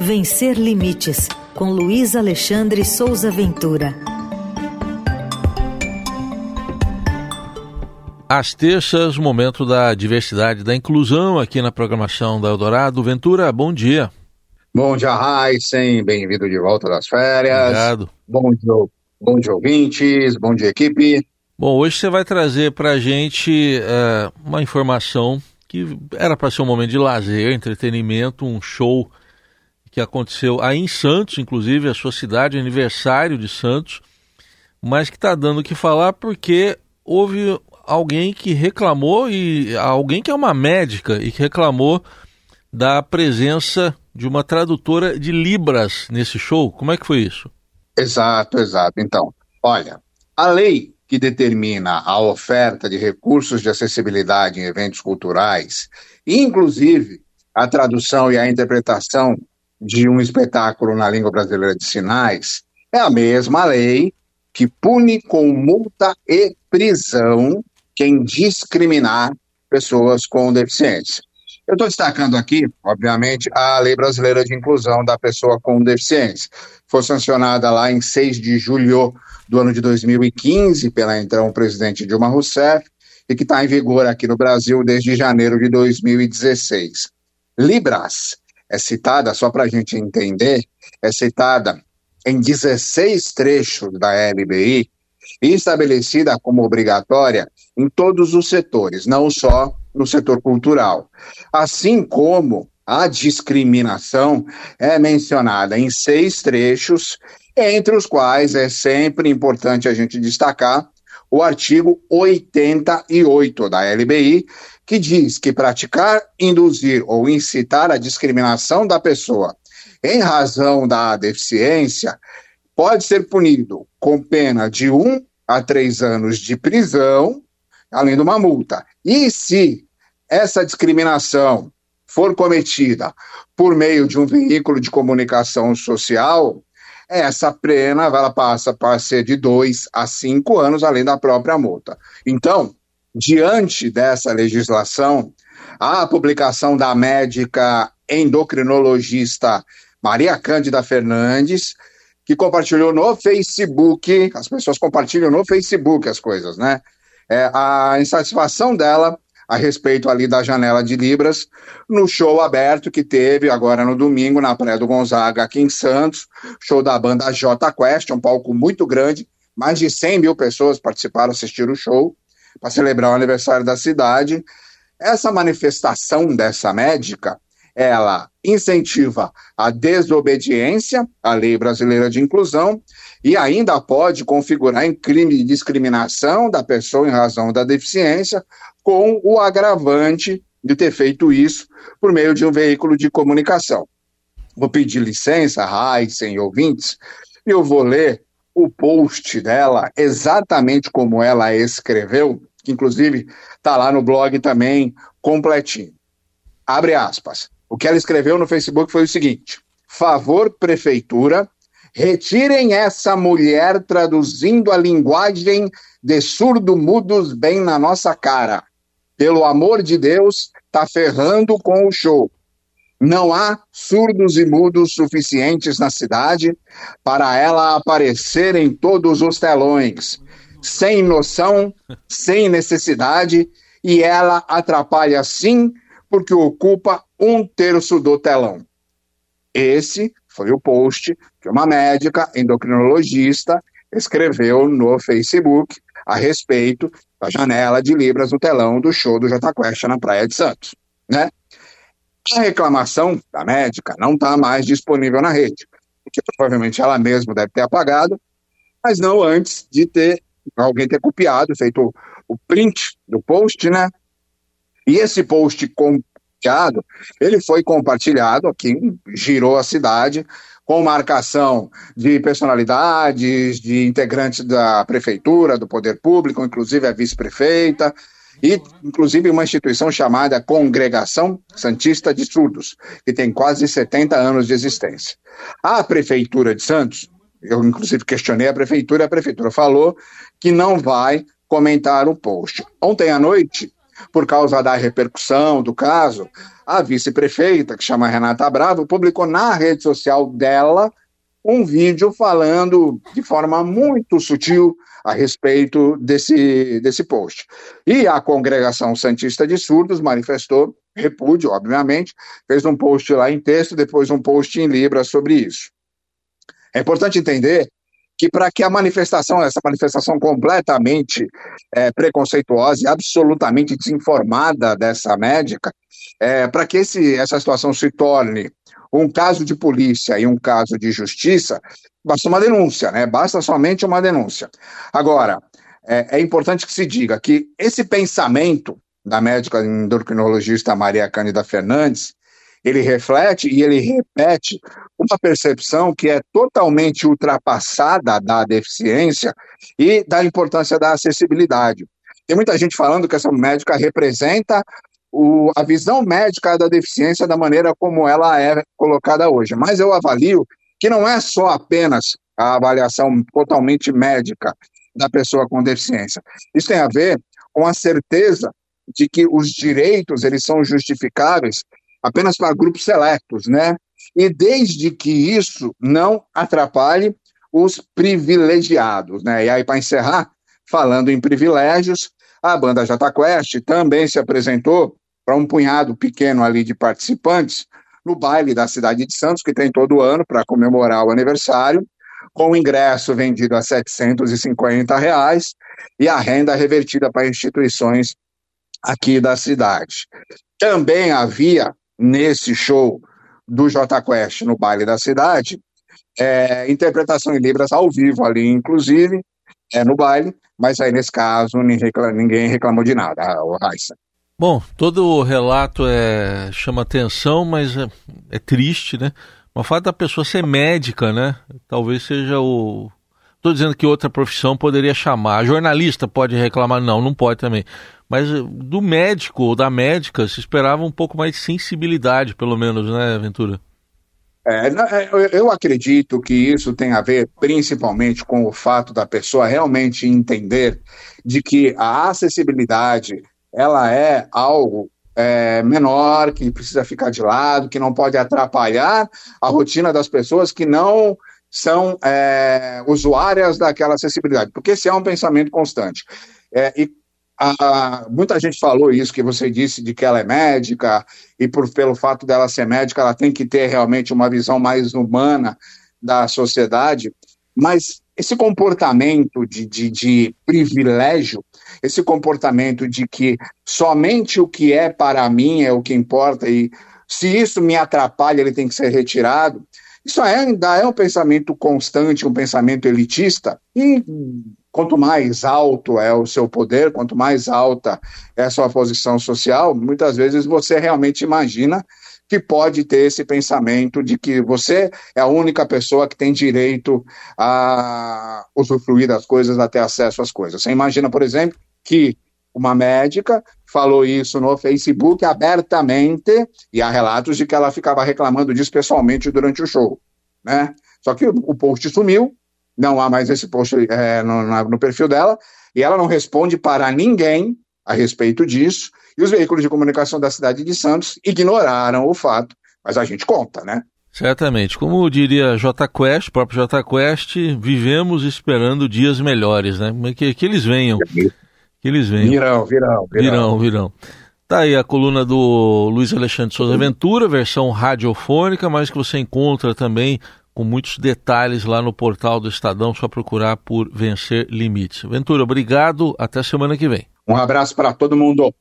Vencer Limites, com Luiz Alexandre Souza Ventura. Às terças, momento da diversidade e da inclusão aqui na programação da Eldorado. Ventura, bom dia. Bom dia, Heisen. Bem-vindo de volta das férias. Obrigado. Bom dia, bom dia, ouvintes. Bom dia, equipe. Bom, hoje você vai trazer para a gente é, uma informação que era para ser um momento de lazer, entretenimento, um show que aconteceu aí em Santos, inclusive, a sua cidade, aniversário de Santos, mas que está dando o que falar porque houve alguém que reclamou, e alguém que é uma médica e que reclamou da presença de uma tradutora de Libras nesse show. Como é que foi isso? Exato, exato. Então, olha, a lei que determina a oferta de recursos de acessibilidade em eventos culturais, inclusive a tradução e a interpretação de um espetáculo na língua brasileira de sinais, é a mesma lei que pune com multa e prisão quem discriminar pessoas com deficiência. Eu estou destacando aqui, obviamente, a Lei Brasileira de Inclusão da Pessoa com Deficiência. Foi sancionada lá em 6 de julho do ano de 2015 pela então presidente Dilma Rousseff e que está em vigor aqui no Brasil desde janeiro de 2016. Libras é citada, só para a gente entender, é citada em 16 trechos da LBI e estabelecida como obrigatória em todos os setores, não só no setor cultural. Assim como a discriminação é mencionada em seis trechos, entre os quais é sempre importante a gente destacar o artigo 88 da LBI, que diz que praticar, induzir ou incitar a discriminação da pessoa em razão da deficiência pode ser punido com pena de um a três anos de prisão, além de uma multa. E se essa discriminação for cometida por meio de um veículo de comunicação social, essa pena ela passa para ser de dois a cinco anos, além da própria multa. Então, diante dessa legislação, a publicação da médica endocrinologista Maria Cândida Fernandes, que compartilhou no Facebook, as pessoas compartilham no Facebook as coisas, né? É, a insatisfação dela a respeito ali da janela de Libras, no show aberto que teve agora no domingo na Praia do Gonzaga, aqui em Santos, show da banda J Quest, um palco muito grande, mais de 100 mil pessoas participaram, assistiram o show, para celebrar o aniversário da cidade. Essa manifestação dessa médica, ela incentiva a desobediência à lei brasileira de inclusão e ainda pode configurar em crime de discriminação da pessoa em razão da deficiência, com o agravante de ter feito isso por meio de um veículo de comunicação. Vou pedir licença, Heisen e ouvintes, e eu vou ler o post dela exatamente como ela escreveu, que inclusive está lá no blog também completinho. Abre aspas. O que ela escreveu no Facebook foi o seguinte: favor, prefeitura, retirem essa mulher traduzindo a linguagem de surdo-mudos bem na nossa cara. Pelo amor de Deus, tá ferrando com o show. Não há surdos e mudos suficientes na cidade para ela aparecer em todos os telões, sem noção, sem necessidade, e ela atrapalha sim, porque ocupa um terço do telão. Esse foi o post que uma médica endocrinologista escreveu no Facebook a respeito da janela de Libras no telão do show do Jota Quest na Praia de Santos, né? A reclamação da médica não está mais disponível na rede, porque provavelmente ela mesma deve ter apagado, mas não antes de ter alguém ter copiado, feito o print do post, né? E esse post compartilhado, ele foi compartilhado aqui, girou a cidade, com marcação de personalidades, de integrantes da prefeitura, do poder público, inclusive a vice-prefeita, e inclusive uma instituição chamada Congregação Santista de Surdos, que tem quase 70 anos de existência. A Prefeitura de Santos, eu inclusive questionei a Prefeitura, a Prefeitura falou que não vai comentar o post. Ontem à noite, por causa da repercussão do caso, a vice-prefeita, que chama Renata Bravo, publicou na rede social dela um vídeo falando de forma muito sutil a respeito desse, desse post. E a Congregação Santista de Surdos manifestou repúdio, obviamente, fez um post lá em texto, depois um post em Libra sobre isso. É importante entender que para que a manifestação, essa manifestação completamente é, preconceituosa e absolutamente desinformada dessa médica, é, para que esse, essa situação se torne um caso de polícia e um caso de justiça, basta uma denúncia, né? Basta somente uma denúncia. Agora, é, é importante que se diga que esse pensamento da médica endocrinologista Maria Cândida Fernandes, ele reflete e ele repete uma percepção que é totalmente ultrapassada da deficiência e da importância da acessibilidade. Tem muita gente falando que essa médica representa o, a visão médica da deficiência da maneira como ela é colocada hoje, mas eu avalio que não é só apenas a avaliação totalmente médica da pessoa com deficiência. Isso tem a ver com a certeza de que os direitos eles são justificáveis apenas para grupos seletos, né? E desde que isso não atrapalhe os privilegiados, né? E aí para encerrar, falando em privilégios, a banda Jota Quest também se apresentou para um punhado pequeno ali de participantes no baile da cidade de Santos, que tem todo ano para comemorar o aniversário, com o ingresso vendido a 750 reais e a renda revertida para instituições aqui da cidade. Também havia nesse show do J Quest no baile da cidade, é, interpretação em libras ao vivo ali, inclusive, é, no baile, mas aí nesse caso ninguém reclamou de nada, o Raissa. Bom, todo o relato é, chama atenção, mas é, é triste, né? O fato da pessoa ser médica, né? Talvez seja o. Estou dizendo que outra profissão poderia chamar. A jornalista pode reclamar? Não, não pode também. Mas eh, do médico ou da médica se esperava um pouco mais de sensibilidade, pelo menos, né, Ventura? É, é eu acredito que isso tem a ver principalmente com o fato da pessoa realmente entender de que a acessibilidade ela é algo é, menor, que precisa ficar de lado, que não pode atrapalhar a rotina das pessoas que não são é, usuárias daquela acessibilidade, porque esse é um pensamento constante. É, e a, muita gente falou isso que você disse de que ela é médica e por pelo fato dela ser médica ela tem que ter realmente uma visão mais humana da sociedade, mas esse comportamento de, de, de privilégio, esse comportamento de que somente o que é para mim é o que importa e se isso me atrapalha ele tem que ser retirado, isso ainda é um pensamento constante, um pensamento elitista. E quanto mais alto é o seu poder, quanto mais alta é a sua posição social, muitas vezes você realmente imagina que pode ter esse pensamento de que você é a única pessoa que tem direito a usufruir das coisas, a ter acesso às coisas. Você imagina, por exemplo, que uma médica falou isso no Facebook abertamente e há relatos de que ela ficava reclamando disso pessoalmente durante o show, né? Só que o post sumiu, não há mais esse post é, no, no perfil dela, e ela não responde para ninguém a respeito disso, e os veículos de comunicação da cidade de Santos ignoraram o fato, mas a gente conta, né? Certamente. Como diria J Quest, próprio J Quest, vivemos esperando dias melhores, né? Que, que eles venham. Que eles venham. Virão, virão, virão. Virão, virão. Tá aí a coluna do Luiz Alexandre Souza Ventura, versão radiofônica, mas que você encontra também com muitos detalhes lá no portal do Estadão, só procurar por Vencer Limites. Ventura, obrigado, até semana que vem. Um abraço para todo mundo.